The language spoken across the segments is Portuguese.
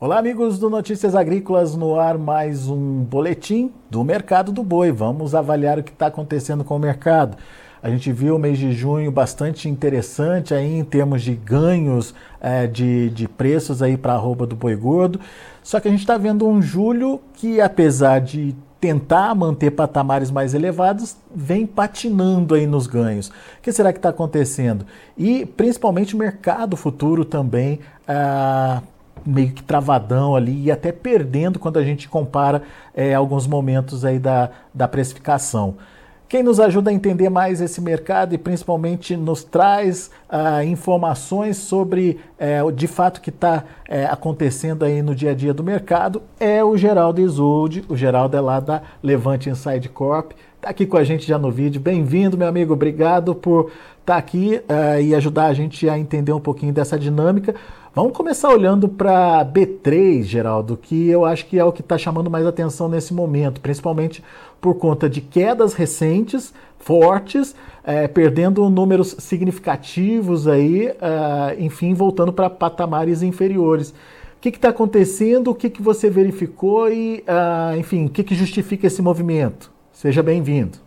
Olá, amigos do Notícias Agrícolas, no ar mais um boletim do mercado do boi. Vamos avaliar o que está acontecendo com o mercado. A gente viu o mês de junho bastante interessante aí em termos de ganhos é, de, de preços aí para a arroba do boi gordo. Só que a gente está vendo um julho que, apesar de tentar manter patamares mais elevados, vem patinando aí nos ganhos. O que será que está acontecendo? E principalmente o mercado futuro também. Ah, meio que travadão ali e até perdendo quando a gente compara é, alguns momentos aí da, da precificação. Quem nos ajuda a entender mais esse mercado e principalmente nos traz ah, informações sobre é, de fato que está é, acontecendo aí no dia a dia do mercado é o Geraldo Isolde. O Geraldo é lá da Levante Inside Corp. Está aqui com a gente já no vídeo. Bem-vindo, meu amigo. Obrigado por estar tá aqui uh, e ajudar a gente a entender um pouquinho dessa dinâmica. Vamos começar olhando para B3, Geraldo, que eu acho que é o que está chamando mais atenção nesse momento, principalmente por conta de quedas recentes, fortes, é, perdendo números significativos aí, uh, enfim, voltando para patamares inferiores. O que está acontecendo? O que, que você verificou e, uh, enfim, o que, que justifica esse movimento? Seja bem-vindo.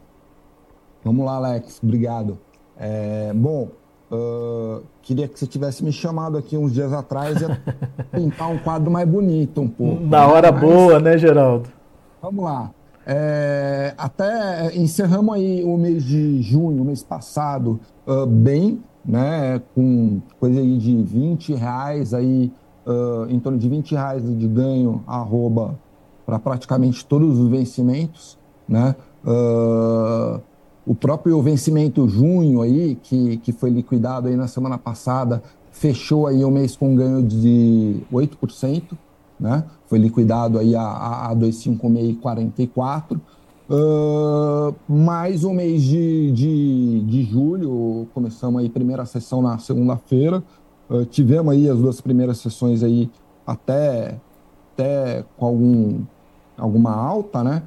Vamos lá, Alex. Obrigado. É, bom, Uh, queria que você tivesse me chamado aqui uns dias atrás e pintar um quadro mais bonito um pouco. Na hora Mas, boa, né, Geraldo? Vamos lá. É, até encerramos aí o mês de junho, o mês passado, uh, bem, né? Com coisa aí de 20 reais aí, uh, em torno de 20 reais de ganho arroba para praticamente todos os vencimentos, né? Uh, o próprio vencimento junho aí, que, que foi liquidado aí na semana passada, fechou aí o mês com um ganho de 8%, né? Foi liquidado aí a, a, a 256,44. Uh, mais um mês de, de, de julho, começamos aí primeira sessão na segunda-feira, uh, tivemos aí as duas primeiras sessões aí até, até com algum, alguma alta, né?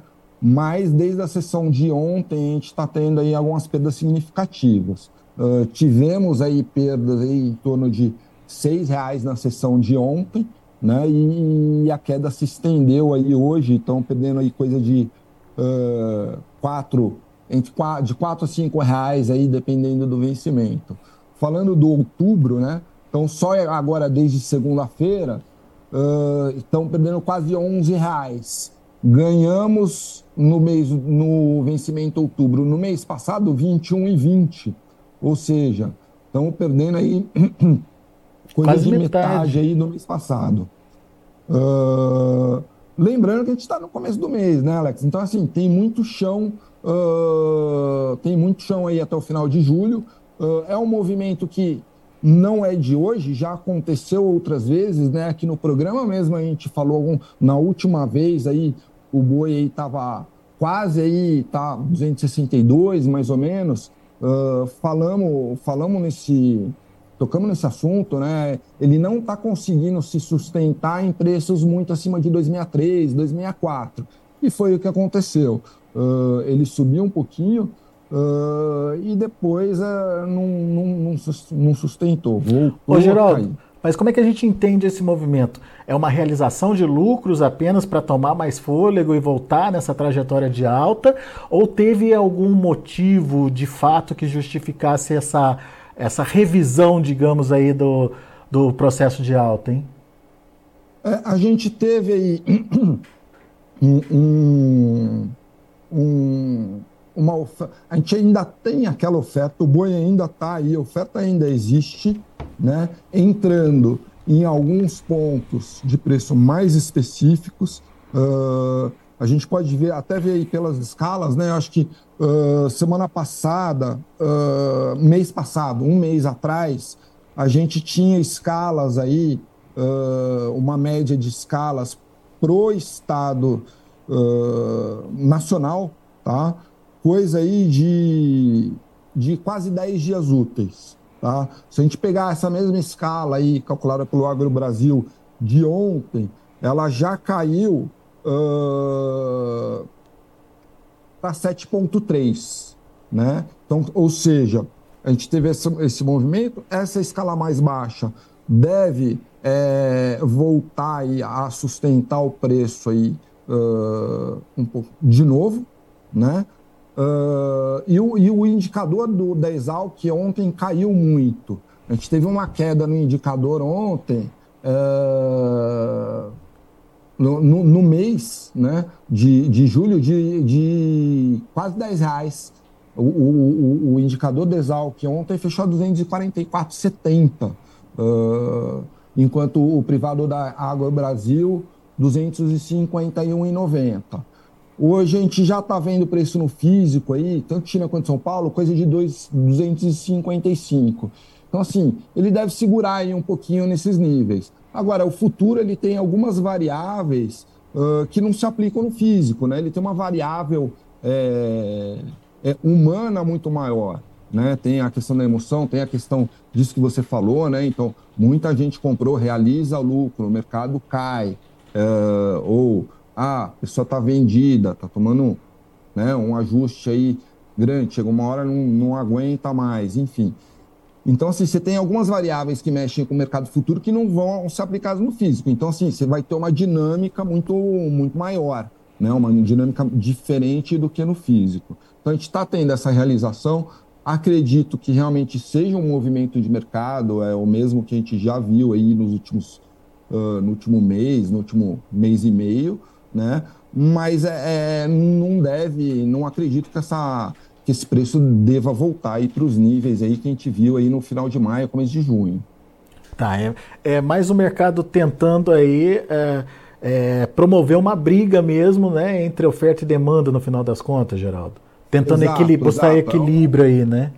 Mas desde a sessão de ontem a gente está tendo aí algumas perdas significativas. Uh, tivemos aí perdas aí em torno de R$ reais na sessão de ontem, né? E, a queda se estendeu aí hoje, estão perdendo aí coisa de uh, quatro, entre quatro, de 4 a 5 reais aí, dependendo do vencimento. Falando do outubro, né? Então só agora desde segunda-feira uh, estão perdendo quase 11 reais. Ganhamos no mês no vencimento outubro, no mês passado 21 e 20. Ou seja, estamos perdendo aí coisa Quase de metade. metade aí no mês passado. Uh, lembrando que a gente está no começo do mês, né, Alex? Então, assim, tem muito chão, uh, tem muito chão aí até o final de julho. Uh, é um movimento que não é de hoje, já aconteceu outras vezes, né? Aqui no programa mesmo a gente falou algum, na última vez aí, o boi aí estava quase aí, tá 262 mais ou menos. Uh, falamos, falamos nesse, tocamos nesse assunto, né? Ele não está conseguindo se sustentar em preços muito acima de 263, 264. E foi o que aconteceu. Uh, ele subiu um pouquinho uh, e depois uh, não, não, não, sustentou. Voltou Ô, Geraldo, mas como é que a gente entende esse movimento? É uma realização de lucros apenas para tomar mais fôlego e voltar nessa trajetória de alta? Ou teve algum motivo de fato que justificasse essa, essa revisão, digamos aí, do, do processo de alta, hein? É, a gente teve aí um, um, uma oferta. A gente ainda tem aquela oferta, o boi ainda está aí, a oferta ainda existe né, entrando em alguns pontos de preço mais específicos. Uh, a gente pode ver, até ver aí pelas escalas, né? Acho que uh, semana passada, uh, mês passado, um mês atrás, a gente tinha escalas aí, uma média de escalas pro estado nacional, tá? Coisa aí de, de quase 10 dias úteis. Tá? Se a gente pegar essa mesma escala aí, calculada pelo Agro Brasil de ontem, ela já caiu uh, para 7,3. Né? Então, ou seja, a gente teve esse, esse movimento, essa escala mais baixa deve é, voltar aí a sustentar o preço aí uh, um pouco de novo, né? Uh, e, o, e, o, indicador do, da Exalc ontem caiu muito. A gente teve uma queda no indicador ontem, uh, no, no, no, mês né, de, de julho, de, de quase 10 reais. O, o, o indicador do Exalc ontem fechou a 244,70, uh, enquanto o privado da Água Brasil, 251,90. Hoje a gente já está vendo preço no físico aí, tanto China quanto São Paulo, coisa de 2, 255. Então, assim, ele deve segurar aí um pouquinho nesses níveis. Agora, o futuro ele tem algumas variáveis uh, que não se aplicam no físico, né? Ele tem uma variável é, é, humana muito maior, né? Tem a questão da emoção, tem a questão disso que você falou, né? Então, muita gente comprou, realiza lucro, o mercado cai, uh, ou ah, a pessoa está vendida, está tomando né, um ajuste aí grande, chega uma hora não, não aguenta mais, enfim. Então, assim, você tem algumas variáveis que mexem com o mercado futuro que não vão se aplicar no físico. Então, assim, você vai ter uma dinâmica muito, muito maior, né? uma dinâmica diferente do que no físico. Então, a gente está tendo essa realização. Acredito que realmente seja um movimento de mercado, é o mesmo que a gente já viu aí nos últimos, uh, no último mês, no último mês e meio, né? Mas é, é, não deve, não acredito que, essa, que esse preço deva voltar aí para os níveis aí que a gente viu aí no final de maio, começo de junho. Tá, é, é mais o mercado tentando aí é, é, promover uma briga mesmo, né, entre oferta e demanda no final das contas, Geraldo. Tentando exato, equilibrar, buscar equilíbrio aí, né?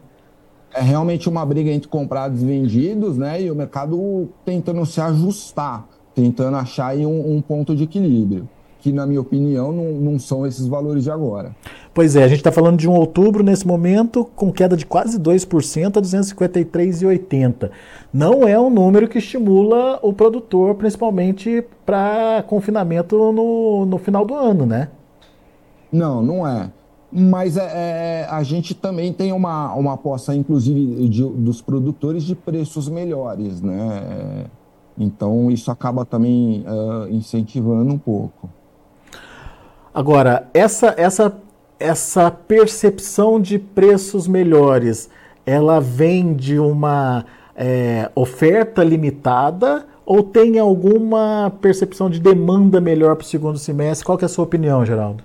É realmente uma briga entre comprados e vendidos, né? E o mercado tentando se ajustar, tentando achar aí um, um ponto de equilíbrio que, na minha opinião, não, não são esses valores de agora. Pois é, a gente está falando de um outubro nesse momento com queda de quase 2% a 253,80. Não é um número que estimula o produtor, principalmente para confinamento no, no final do ano, né? Não, não é. Mas é, é, a gente também tem uma, uma aposta, inclusive, de, dos produtores de preços melhores, né? Então, isso acaba também uh, incentivando um pouco. Agora, essa, essa, essa percepção de preços melhores, ela vem de uma é, oferta limitada ou tem alguma percepção de demanda melhor para o segundo semestre? Qual é a sua opinião, Geraldo?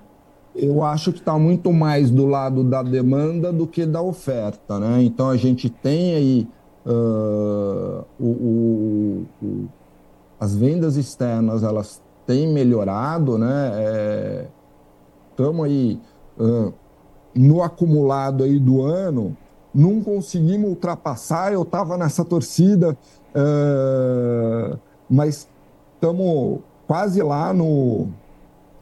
Eu acho que está muito mais do lado da demanda do que da oferta, né? Então a gente tem aí uh, o, o, o, as vendas externas elas têm melhorado, né? É, estamos aí uh, no acumulado aí do ano, não conseguimos ultrapassar. Eu estava nessa torcida, uh, mas estamos quase lá no,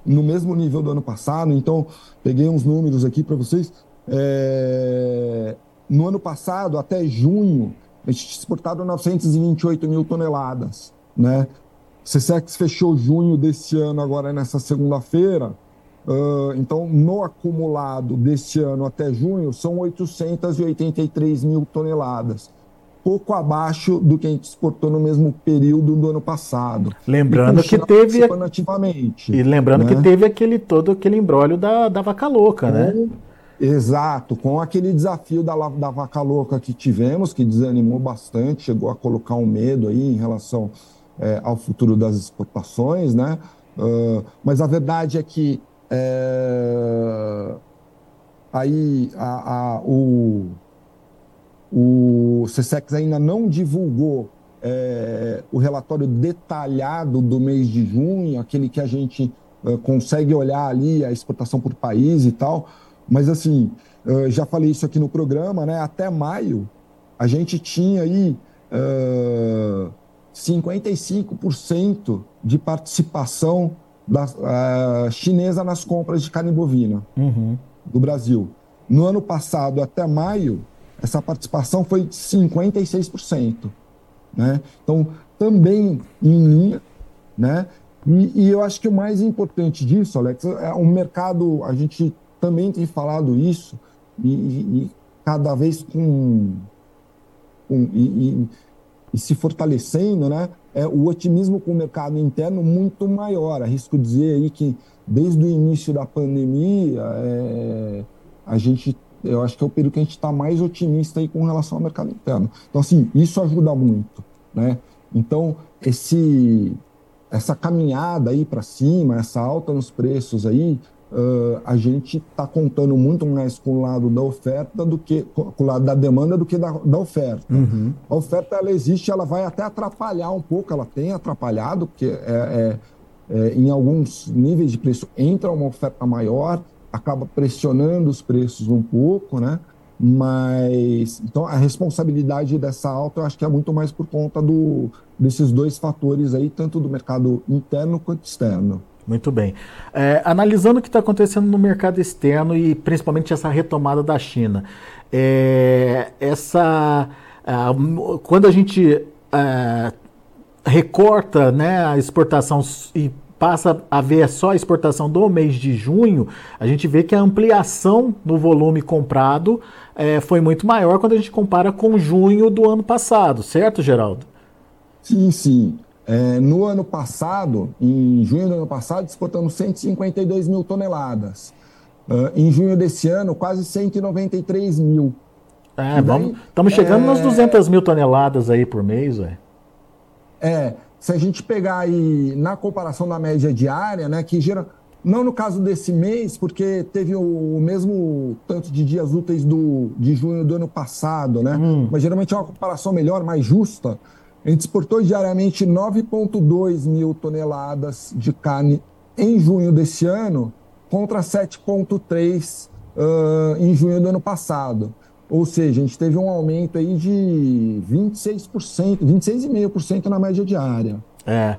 no mesmo nível do ano passado. Então, peguei uns números aqui para vocês. É, no ano passado, até junho, a gente exportado 928 mil toneladas. Né? CSEX fechou junho desse ano, agora nessa segunda-feira, Uh, então, no acumulado deste ano até junho, são 883 mil toneladas, pouco abaixo do que a gente exportou no mesmo período do ano passado. Lembrando que teve ativamente. E lembrando né? que teve aquele todo aquele embrólio da, da vaca louca, né? Exato, com aquele desafio da, da vaca louca que tivemos, que desanimou bastante, chegou a colocar um medo aí em relação é, ao futuro das exportações, né? Uh, mas a verdade é que é... Aí a, a, o, o CSEX ainda não divulgou é, o relatório detalhado do mês de junho, aquele que a gente é, consegue olhar ali a exportação por país e tal. Mas assim, é, já falei isso aqui no programa, né? Até maio a gente tinha aí 55% é, de participação da, uh, chinesa nas compras de carne bovina uhum. do Brasil. No ano passado, até maio, essa participação foi de 56%. Né? Então, também em linha. Né? E, e, eu acho que o mais importante disso, Alex, é o mercado. A gente também tem falado isso, e, e cada vez com. com e, e se fortalecendo, né, é o otimismo com o mercado interno muito maior. Arrisco dizer aí que desde o início da pandemia, é, a gente, eu acho que é o período que a gente está mais otimista aí com relação ao mercado interno. Então, assim, isso ajuda muito, né? Então, esse, essa caminhada aí para cima, essa alta nos preços aí, uh, a gente está contando muito mais com o lado da oferta do que com o lado da demanda do que da, da oferta. Uhum. A oferta ela existe, ela vai até atrapalhar um pouco, ela tem atrapalhado, porque é, é, é, em alguns níveis de preço entra uma oferta maior, acaba pressionando os preços um pouco, né? Mas então a responsabilidade dessa alta eu acho que é muito mais por conta do, desses dois fatores aí, tanto do mercado interno quanto externo. Muito bem. É, analisando o que está acontecendo no mercado externo e principalmente essa retomada da China, é, essa quando a gente é, recorta né, a exportação e passa a ver só a exportação do mês de junho, a gente vê que a ampliação no volume comprado é, foi muito maior quando a gente compara com junho do ano passado, certo, Geraldo? Sim, sim. É, no ano passado, em junho do ano passado, exportamos 152 mil toneladas. Uh, em junho desse ano, quase 193 mil. É, vamos, estamos chegando é, nas 200 mil toneladas aí por mês, ué. É, se a gente pegar aí na comparação da média diária, né, que gera, não no caso desse mês, porque teve o, o mesmo tanto de dias úteis do, de junho do ano passado, né? Hum. Mas geralmente é uma comparação melhor, mais justa. A gente exportou diariamente 9,2 mil toneladas de carne em junho desse ano, contra 7,3 uh, em junho do ano passado. Ou seja, a gente teve um aumento aí de 26%, 26,5% na média diária. É.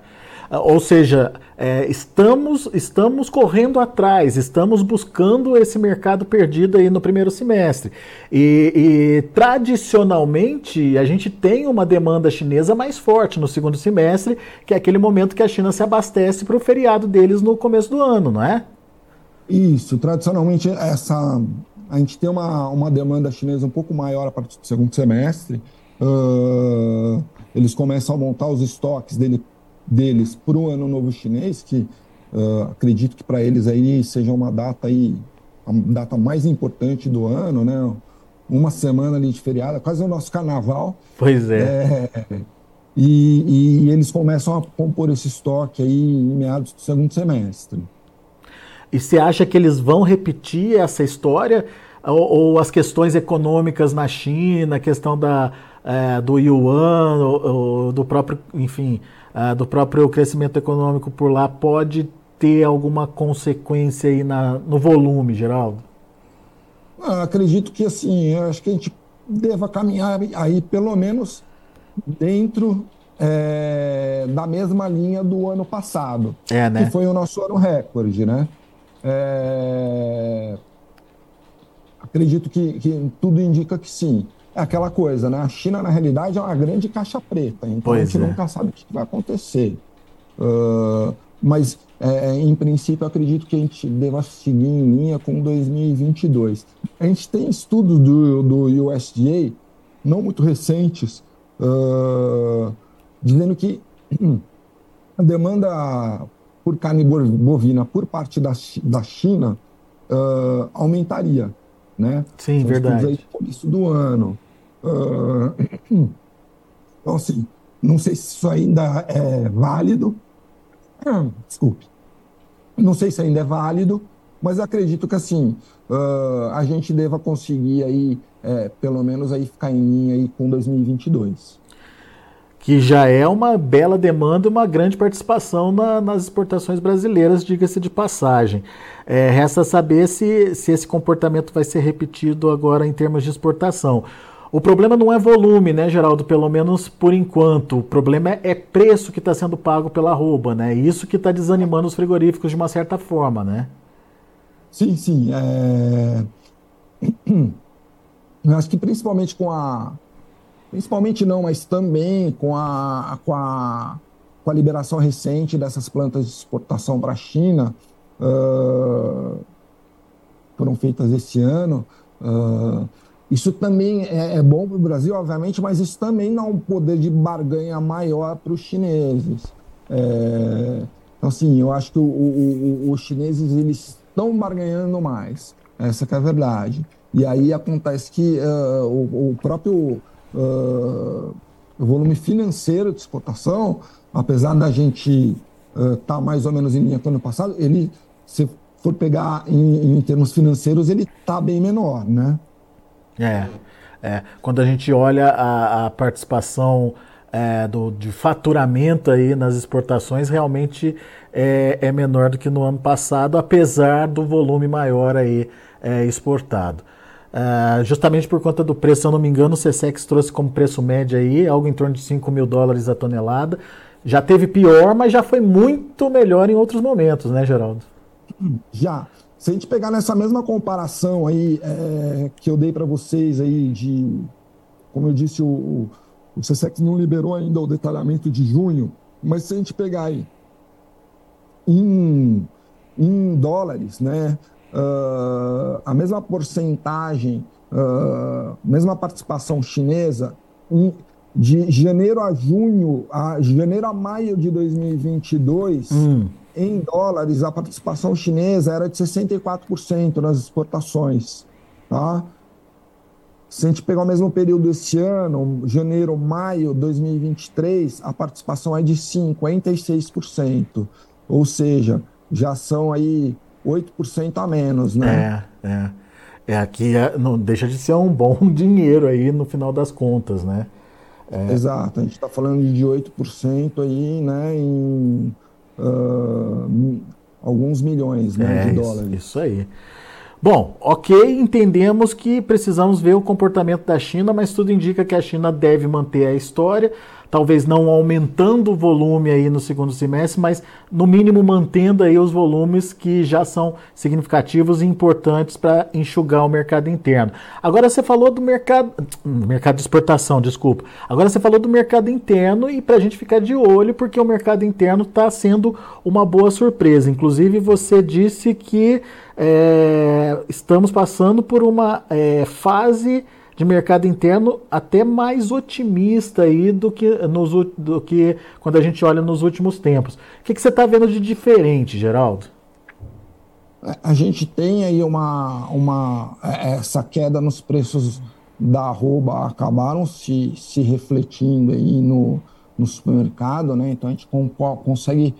Ou seja, é, estamos, estamos correndo atrás, estamos buscando esse mercado perdido aí no primeiro semestre. E, e tradicionalmente a gente tem uma demanda chinesa mais forte no segundo semestre, que é aquele momento que a China se abastece para o feriado deles no começo do ano, não é? Isso, tradicionalmente essa a gente tem uma, uma demanda chinesa um pouco maior a partir do segundo semestre. Uh, eles começam a montar os estoques dele deles para o Ano Novo Chinês, que uh, acredito que para eles aí seja uma data aí, a data mais importante do ano, né? Uma semana ali de feriado, quase o nosso carnaval. Pois é. é e, e, eles começam a compor esse estoque aí em meados do segundo semestre. E você acha que eles vão repetir essa história? Ou, ou as questões econômicas na China, a questão da, é, do yuan, ou, ou do próprio, enfim, uh, do próprio crescimento econômico por lá pode ter alguma consequência aí na, no volume, Geraldo? Ah, acredito que assim, acho que a gente deva caminhar aí pelo menos dentro é, da mesma linha do ano passado, é, né? que foi o nosso ano recorde, né? É, acredito que, que tudo indica que sim é aquela coisa, né? A China, na realidade, é uma grande caixa preta, então pois a gente é. nunca sabe o que vai acontecer. Uh, mas, é, em princípio, acredito que a gente deva seguir em linha com 2022. A gente tem estudos do, do USDA, não muito recentes, uh, dizendo que a demanda por carne bovina por parte da, da China uh, aumentaria né? Sim, São verdade. Começo do ano. Uh, então, assim, não sei se isso ainda é válido. Desculpe. Não sei se ainda é válido, mas acredito que, assim, uh, a gente deva conseguir aí, é, pelo menos aí ficar em linha aí com 2022 que já é uma bela demanda e uma grande participação na, nas exportações brasileiras, diga-se de passagem. É, resta saber se, se esse comportamento vai ser repetido agora em termos de exportação. O problema não é volume, né, Geraldo? Pelo menos por enquanto. O problema é, é preço que está sendo pago pela arroba, né? Isso que está desanimando os frigoríficos de uma certa forma, né? Sim, sim. É... Eu acho que principalmente com a, principalmente não, mas também com a, com a, com a liberação recente dessas plantas de exportação para a China, uh, foram feitas esse ano, uh, Isso também é, é bom para o Brasil, obviamente, mas isso também dá um poder de barganha maior para os chineses. É, então, assim, eu acho que o, o, o, os chineses eles estão barganhando mais. Essa é a verdade. E aí acontece que uh, o, próprio uh, volume financeiro de exportação, apesar da gente estar uh, tá mais ou menos em linha com o ano passado, ele, se for pegar em, em termos financeiros, ele está bem menor, né? É, é. Quando a gente olha a, a participação é, do, de faturamento aí nas exportações, realmente é, é, menor do que no ano passado, apesar do volume maior aí é, exportado. É, justamente por conta do preço, se eu não me engano, o CSEX trouxe como preço médio aí algo em torno de 5 mil dólares a tonelada. Já teve pior, mas já foi muito melhor em outros momentos, né, Geraldo? Já. Se a gente pegar nessa mesma comparação aí é, que eu dei para vocês aí de, como eu disse, o, o, CSEX não liberou ainda o detalhamento de junho, mas se a gente pegar aí em, em dólares, né, uh, a mesma porcentagem, uh, mesma participação chinesa, em, de janeiro a junho, a janeiro a maio de 2022, hum em dólares, a participação chinesa era de 64% nas exportações. Tá? Se a gente pegar o mesmo período esse ano, janeiro, maio 2023, a participação é de 56%. Ou seja, já são aí 8% a menos, né? É, é. É aqui é, não deixa de ser um bom dinheiro aí no final das contas, né? É. Exato, a gente está falando de 8% aí, né, em uh, alguns milhões né, é, de dólares. Isso, isso aí. Bom, ok, entendemos que precisamos ver o comportamento da China, mas tudo indica que a China deve manter a história talvez não aumentando o volume aí no segundo semestre, mas no mínimo mantendo aí os volumes que já são significativos e importantes para enxugar o mercado interno. Agora você falou do mercado, mercado de exportação, desculpa. Agora você falou do mercado interno e para a gente ficar de olho, porque o mercado interno está sendo uma boa surpresa. Inclusive você disse que é, estamos passando por uma é, fase de mercado interno até mais otimista aí do que, nos, do que quando a gente olha nos últimos tempos. O que, que você está vendo de diferente, Geraldo? A gente tem aí uma, uma é, essa queda nos preços da arroba acabaram se, se refletindo aí no, no supermercado, né? Então a gente consegue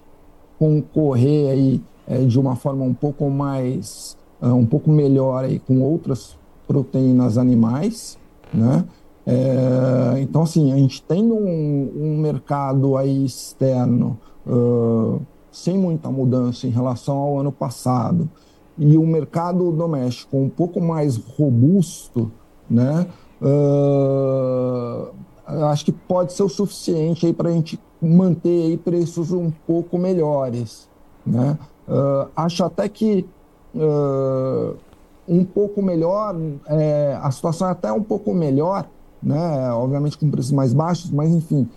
concorrer aí é, de uma forma um pouco mais, é, um pouco melhor aí com outras proteínas animais, né? É, então, assim, a gente tem um, um mercado aí externo uh, sem muita mudança em relação ao ano passado e um mercado doméstico um pouco mais robusto, né? Uh, acho que pode ser o suficiente aí para a gente manter aí preços um pouco melhores, né? Uh, acho até que uh, um pouco melhor, é, a situação é até um pouco melhor, né? obviamente com preços mais baixos, mas enfim,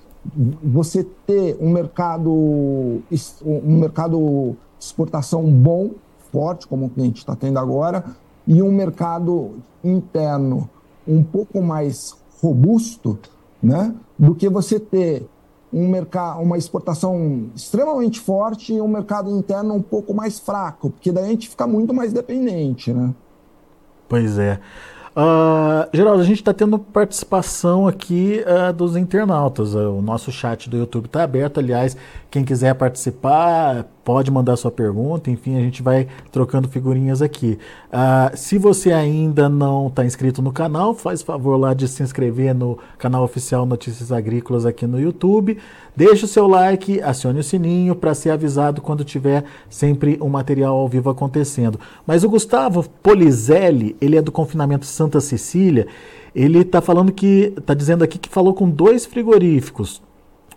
você ter um mercado, um mercado de exportação bom, forte, como a gente está tendo agora, e um mercado interno um pouco mais robusto, né? do que você ter um mercado, uma exportação extremamente forte e um mercado interno um pouco mais fraco, porque daí a gente fica muito mais dependente, né? Pois é. Uh, Geraldo, a gente está tendo participação aqui uh, dos internautas. Uh, o nosso chat do YouTube está aberto. Aliás, quem quiser participar, pode mandar sua pergunta. Enfim, a gente vai trocando figurinhas aqui. Uh, se você ainda não está inscrito no canal, faz favor lá de se inscrever no canal oficial Notícias Agrícolas aqui no YouTube. Deixe o seu like, acione o sininho para ser avisado quando tiver sempre um material ao vivo acontecendo. Mas o Gustavo Polizelli, ele é do confinamento Santa Cecília. Ele está falando que, está dizendo aqui que falou com dois frigoríficos.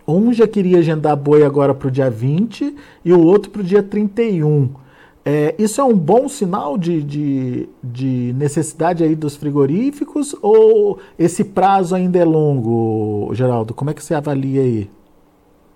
Um já queria agendar boi agora para o dia 20 e o outro para o dia 31. É, isso é um bom sinal de, de, de, necessidade aí dos frigoríficos ou esse prazo ainda é longo, Geraldo? Como é que você avalia aí?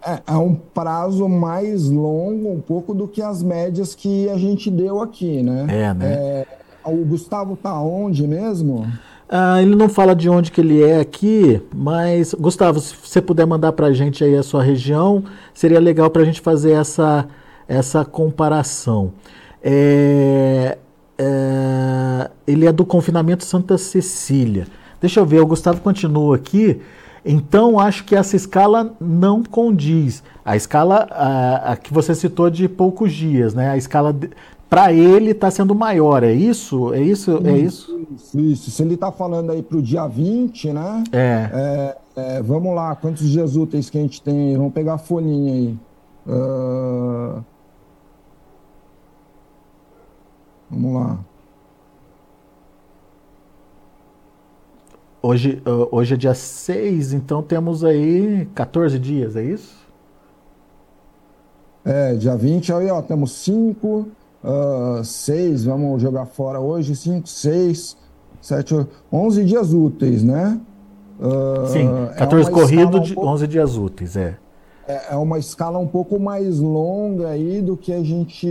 É, é um prazo mais longo um pouco do que as médias que a gente deu aqui, né? É, né? É, o Gustavo tá onde mesmo? Ah, ele não fala de onde que ele é aqui, mas Gustavo, se você puder mandar para a gente aí a sua região, seria legal para a gente fazer essa, essa comparação. É, é, ele é do confinamento Santa Cecília. Deixa eu ver, o Gustavo continua aqui. Então, acho que essa escala não condiz. A escala a, a que você citou de poucos dias, né? A escala para ele está sendo maior, é isso? É isso? É isso? Isso, isso. Se ele está falando aí para o dia 20, né? É. É, é. Vamos lá, quantos dias úteis que a gente tem? Vamos pegar a folhinha aí. Uh... Vamos lá. Hoje, hoje é dia 6, então temos aí 14 dias, é isso? É, dia 20 aí, ó, temos 5, 6, vamos jogar fora hoje, 5, 6, 7, 11 dias úteis, né? Uh, Sim, 14 é corrido de um pouco, 11 dias úteis, é. é. É uma escala um pouco mais longa aí do que a gente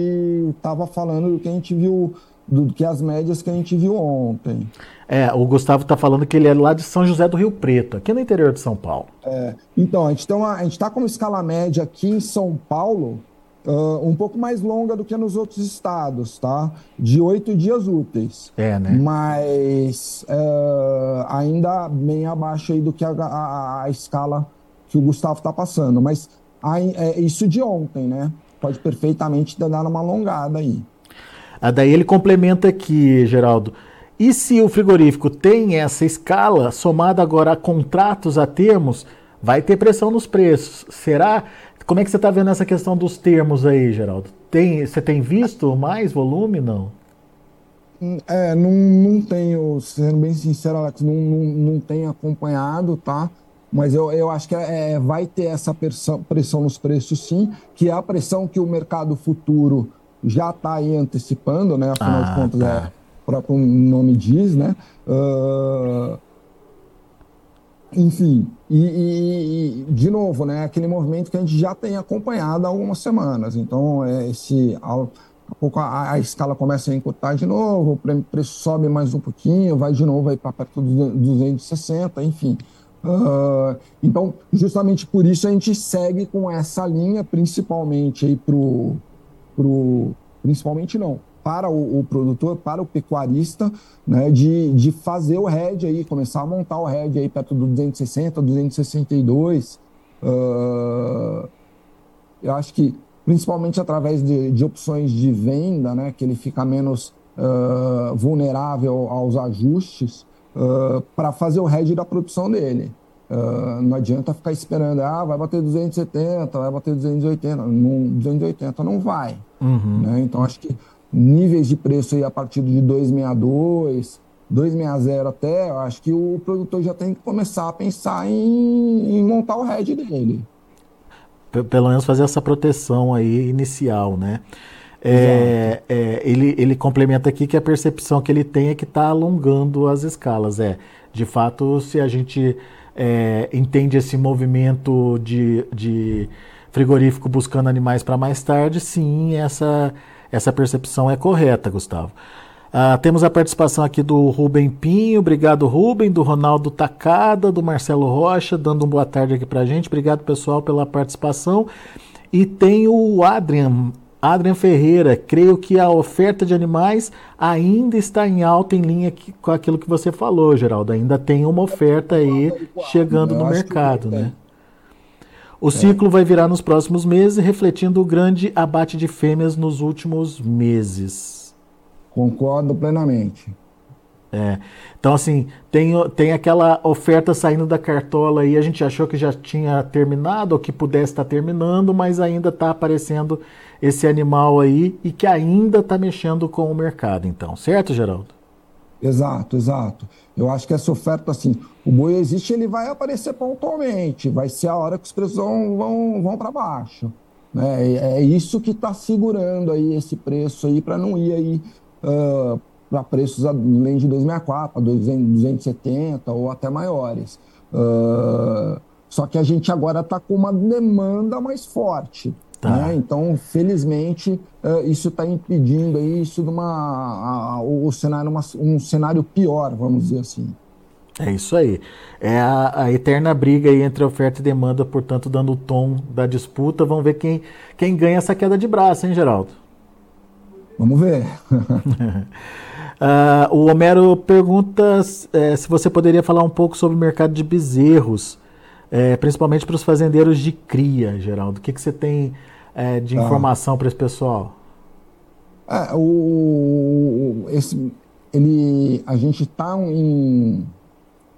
estava falando, do que a gente viu do que as médias que a gente viu ontem. É, o Gustavo está falando que ele é lá de São José do Rio Preto, aqui no interior de São Paulo. É, então, a gente está com uma escala média aqui em São Paulo uh, um pouco mais longa do que nos outros estados, tá? De oito dias úteis. É, né? Mas uh, ainda bem abaixo aí do que a, a, a escala que o Gustavo está passando. Mas a, é isso de ontem, né? Pode perfeitamente dado uma alongada aí. Ah, daí ele complementa aqui, Geraldo. E se o frigorífico tem essa escala, somada agora a contratos a termos, vai ter pressão nos preços. Será? Como é que você está vendo essa questão dos termos aí, Geraldo? Tem, você tem visto mais volume, não? É, não, não tenho, sendo bem sincero, Alex, não, não, não tenho acompanhado, tá? Mas eu, eu acho que é, vai ter essa pressão, pressão nos preços, sim, que é a pressão que o mercado futuro já está aí antecipando, né? Afinal ah, de contas, tá. é, o próprio nome diz, né? Uh, enfim, e, e, de novo, né? Aquele movimento que a gente já tem acompanhado há algumas semanas. Então, é esse. a pouco a, a, escala começa a encurtar de novo, o preço sobe mais um pouquinho, vai de novo para perto dos 260, enfim. Uh, então, justamente por isso a gente segue com essa linha, principalmente aí para pro, principalmente não, para o, o, produtor, para o pecuarista, né, de, de fazer o RED aí, começar a montar o RED aí perto do 260, 262. Uh, eu acho que principalmente através de, de, opções de venda, né, que ele fica menos uh, vulnerável aos ajustes uh, para fazer o RED da produção dele. Uh, não adianta ficar esperando, ah, vai bater 270, vai bater 280. Não, 280 não vai. Uhum. Né? Então, acho que níveis de preço aí a partir de 262, 260 até, eu acho que o produtor já tem que começar a pensar em, em montar o head dele. Pelo menos fazer essa proteção aí inicial, né? É, é, ele, ele complementa aqui que a percepção que ele tem é que está alongando as escalas. É, de fato, se a gente é, entende esse movimento de, de frigorífico buscando animais para mais tarde, sim, essa, essa percepção é correta, Gustavo. Ah, temos a participação aqui do Rubem Pinho, obrigado Rubem, do Ronaldo Tacada, do Marcelo Rocha, dando uma boa tarde aqui para a gente, obrigado pessoal pela participação. E tem o Adrian Adrian Ferreira, creio que a oferta de animais ainda está em alta em linha com aquilo que você falou, Geraldo. Ainda tem uma oferta aí chegando no mercado, né? O é. ciclo vai virar nos próximos meses, refletindo o grande abate de fêmeas nos últimos meses. Concordo plenamente. É. Então, assim, tem, tem aquela oferta saindo da cartola aí, a gente achou que já tinha terminado, ou que pudesse estar terminando, mas ainda está aparecendo esse animal aí e que ainda está mexendo com o mercado, então, certo, Geraldo? Exato, exato. Eu acho que essa oferta, assim, o boi existe, ele vai aparecer pontualmente, vai ser a hora que os preços vão, vão, vão para baixo. Né? É isso que está segurando aí esse preço aí para não ir aí uh, para preços além de 264, 270 ou até maiores. Uh, só que a gente agora está com uma demanda mais forte. Tá. Né? Então, felizmente, uh, isso está impedindo aí isso de uma, a, o cenário, uma, um cenário pior, vamos dizer assim. É isso aí. É a, a, eterna briga entre oferta e demanda, portanto, dando o tom da disputa. Vamos ver quem, quem ganha essa queda de braço, hein, Geraldo? Vamos ver. uh, o Homero pergunta é, se você poderia falar um pouco sobre o mercado de bezerros, é, principalmente para os fazendeiros de cria, Geraldo. O que, que você tem é, de tá. informação para esse pessoal? É, o, esse, ele, a gente está em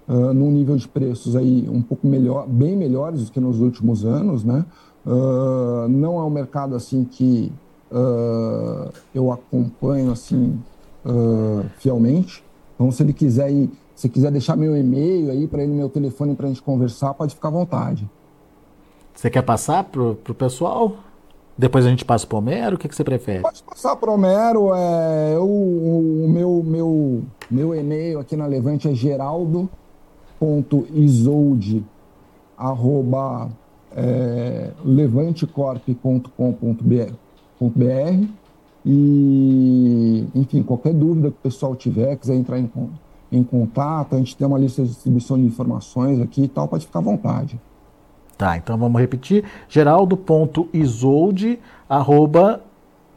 uh, num nível de preços aí um pouco melhor, bem melhores do que nos últimos anos, né? Uh, não é um mercado assim que uh, eu acompanho assim uh, fielmente. Então, se ele quiser ir, se quiser deixar meu e-mail aí para ele, meu telefone para a gente conversar, pode ficar à vontade. Você quer passar para o pessoal? Depois a gente passa para o Homero? O que, que você prefere? Pode passar para o Homero. É, eu, o meu, meu, meu e-mail aqui na Levante é geraldo.isolde arroba é, e, enfim, qualquer dúvida que o pessoal tiver, quiser entrar em, em contato, a gente tem uma lista de distribuição de informações aqui e tal, pode ficar à vontade. Tá, então vamos repetir. geraldo.isolde, arroba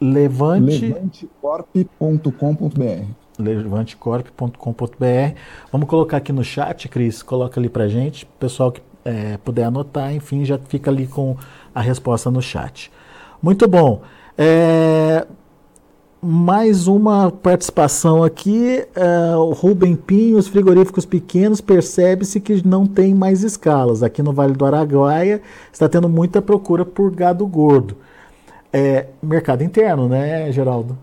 levante... levantecorp.com.br levantecorp.com.br Vamos colocar aqui no chat, Cris, coloca ali pra gente, pessoal que é, puder anotar, enfim, já fica ali com a resposta no chat. Muito bom. É, mais uma participação aqui. Uh, Rubem Pinho, os frigoríficos pequenos, percebe-se que não tem mais escalas. Aqui no Vale do Araguaia está tendo muita procura por gado gordo. É, mercado interno, né, Geraldo?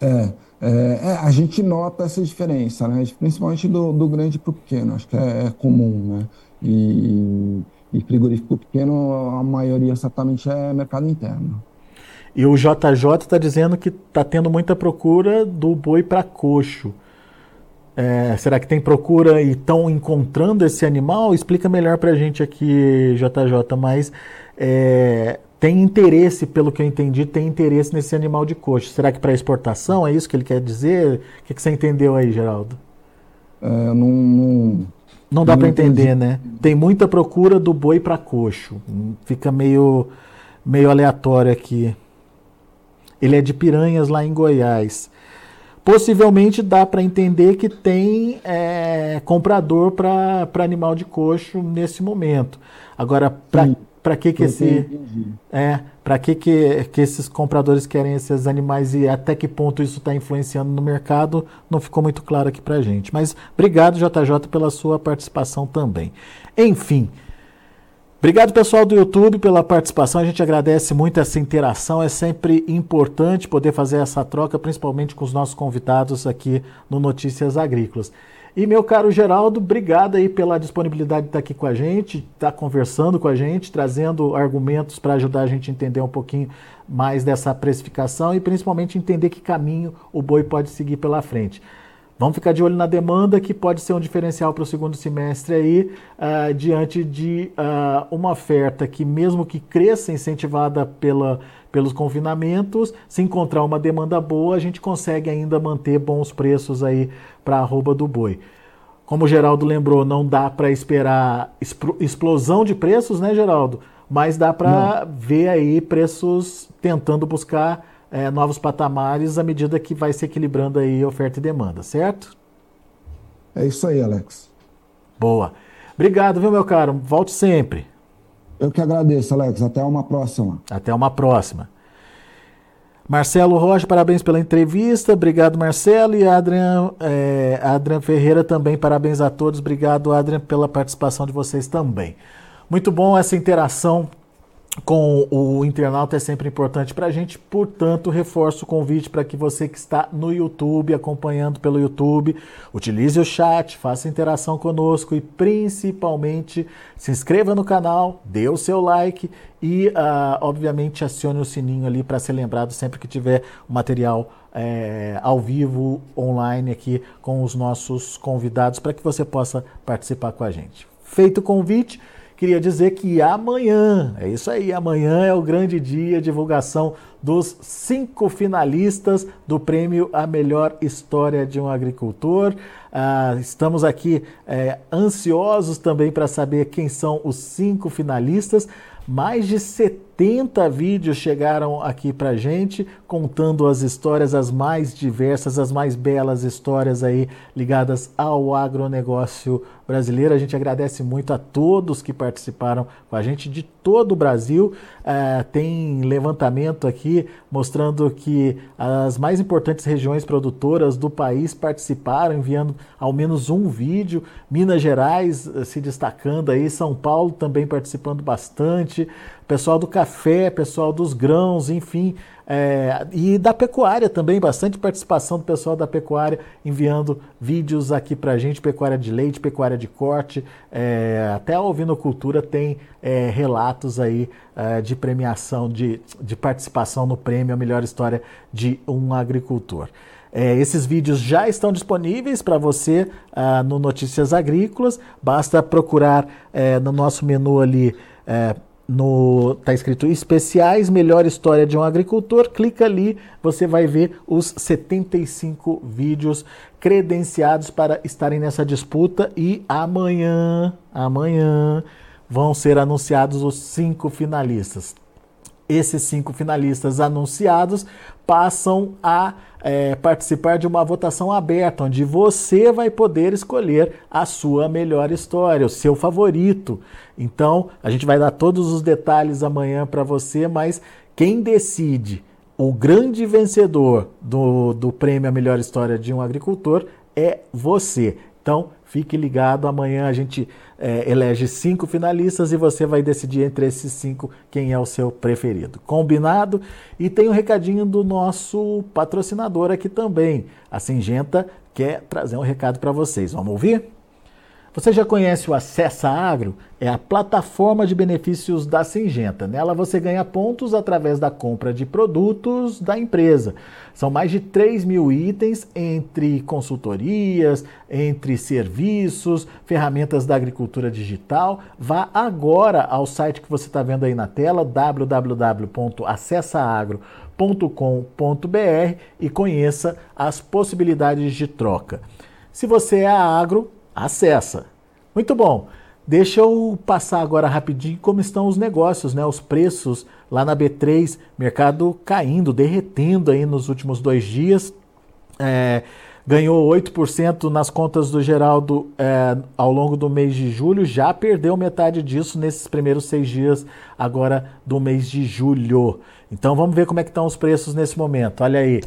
É, é, é a gente nota essa diferença, né? principalmente do, do grande para o pequeno. Acho que é, é comum. Né? E, e frigorífico pequeno, a maioria certamente é mercado interno. E o JJ está dizendo que está tendo muita procura do boi para coxo. É, será que tem procura e estão encontrando esse animal? Explica melhor para a gente aqui, JJ, mas é, tem interesse, pelo que eu entendi, tem interesse nesse animal de coxo. Será que para exportação? É isso que ele quer dizer? O que, que você entendeu aí, Geraldo? É, não, não, não dá para entender, né? Tem muita procura do boi para coxo. Fica meio, meio aleatório aqui. Ele é de Piranhas, lá em Goiás. Possivelmente dá para entender que tem é, comprador para animal de coxo nesse momento. Agora, para que que esse é para que, que que esses compradores querem esses animais e até que ponto isso está influenciando no mercado não ficou muito claro aqui para gente. Mas obrigado JJ pela sua participação também. Enfim. Obrigado, pessoal do YouTube, pela participação. A gente agradece muito essa interação. É sempre importante poder fazer essa troca, principalmente com os nossos convidados aqui no Notícias Agrícolas. E, meu caro Geraldo, obrigado aí pela disponibilidade de estar aqui com a gente, estar conversando com a gente, trazendo argumentos para ajudar a gente a entender um pouquinho mais dessa precificação e principalmente entender que caminho o boi pode seguir pela frente. Vamos ficar de olho na demanda, que pode ser um diferencial para o segundo semestre aí, uh, diante de uh, uma oferta que, mesmo que cresça, incentivada pela, pelos confinamentos, se encontrar uma demanda boa, a gente consegue ainda manter bons preços aí para a arroba do boi. Como o Geraldo lembrou, não dá para esperar explosão de preços, né, Geraldo? Mas dá para ver aí preços tentando buscar é, novos patamares à medida que vai se equilibrando aí oferta e demanda, certo? É isso aí, Alex. Boa. Obrigado, viu, meu caro? Volte sempre. Eu que agradeço, Alex. Até uma próxima. Até uma próxima. Marcelo Rocha, parabéns pela entrevista. Obrigado, Marcelo. E Adrian, é, Adrian Ferreira também, parabéns a todos. Obrigado, Adrian, pela participação de vocês também. Muito bom essa interação com o internauta é sempre importante para a gente, portanto, reforço o convite para que você que está no YouTube, acompanhando pelo YouTube, utilize o chat, faça interação conosco e principalmente se inscreva no canal, dê o seu like e, uh, obviamente, acione o sininho ali para ser lembrado sempre que tiver o material é, ao vivo, online aqui com os nossos convidados para que você possa participar com a gente. Feito o convite. Queria dizer que amanhã, é isso aí, amanhã é o grande dia, divulgação dos cinco finalistas do prêmio A Melhor História de um Agricultor. Ah, estamos aqui é, ansiosos também para saber quem são os cinco finalistas. Mais de 70 vídeos chegaram aqui para gente, contando as histórias, as mais diversas, as mais belas histórias aí ligadas ao agronegócio brasileiro. A gente agradece muito a todos que participaram com a gente de todo o Brasil. Uh, tem levantamento aqui mostrando que as mais importantes regiões produtoras do país participaram, enviando ao menos um vídeo. Minas Gerais uh, se destacando aí, São Paulo também participando bastante pessoal do café, pessoal dos grãos, enfim, é, e da pecuária também, bastante participação do pessoal da pecuária enviando vídeos aqui para a gente, pecuária de leite, pecuária de corte, é, até a ovinocultura tem é, relatos aí é, de premiação, de, de participação no prêmio A Melhor História de um Agricultor. É, esses vídeos já estão disponíveis para você ah, no Notícias Agrícolas. Basta procurar é, no nosso menu ali é, no tá escrito especiais melhor história de um agricultor. Clica ali você vai ver os 75 vídeos credenciados para estarem nessa disputa. E amanhã amanhã vão ser anunciados os cinco finalistas esses cinco finalistas anunciados passam a é, participar de uma votação aberta, onde você vai poder escolher a sua melhor história, o seu favorito. Então, a gente vai dar todos os detalhes amanhã para você, mas quem decide o grande vencedor do, do prêmio A Melhor História de um Agricultor é você. Então, fique ligado, amanhã a gente é, elege cinco finalistas e você vai decidir entre esses cinco quem é o seu preferido. Combinado? E tem um recadinho do nosso patrocinador aqui também. A Singenta quer trazer um recado para vocês. Vamos ouvir? Você já conhece o Acessa Agro? É a plataforma de benefícios da Singenta. Nela você ganha pontos através da compra de produtos da empresa. São mais de 3 mil itens entre consultorias, entre serviços, ferramentas da agricultura digital. Vá agora ao site que você está vendo aí na tela, www.acessaagro.com.br e conheça as possibilidades de troca. Se você é agro, acessa. Muito bom. Deixa eu passar agora rapidinho como estão os negócios, né? Os preços lá na B3, mercado caindo, derretendo aí nos últimos dois dias. É, ganhou 8% nas contas do Geraldo é, ao longo do mês de julho, já perdeu metade disso nesses primeiros seis dias agora do mês de julho. Então vamos ver como é que estão os preços nesse momento. Olha aí,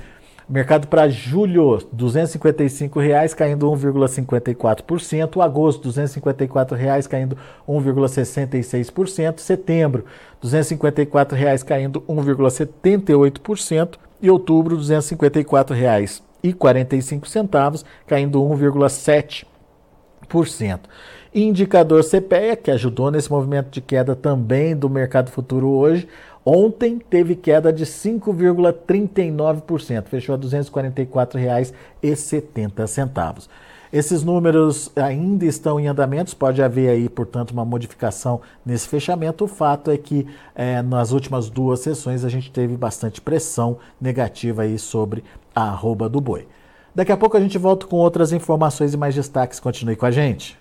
Mercado para julho, 255 reais, caindo 1,54%. Agosto, 254 reais, caindo 1,66%. Setembro, 254 reais, caindo 1,78%. E outubro, 254 reais e 45 centavos, caindo 1,7%. Indicador CPEA, que ajudou nesse movimento de queda também do mercado futuro hoje, Ontem teve queda de 5,39%, fechou a R$ 244,70. Esses números ainda estão em andamentos, pode haver aí, portanto, uma modificação nesse fechamento. O fato é que é, nas últimas duas sessões a gente teve bastante pressão negativa aí sobre a arroba do boi. Daqui a pouco a gente volta com outras informações e mais destaques. Continue com a gente.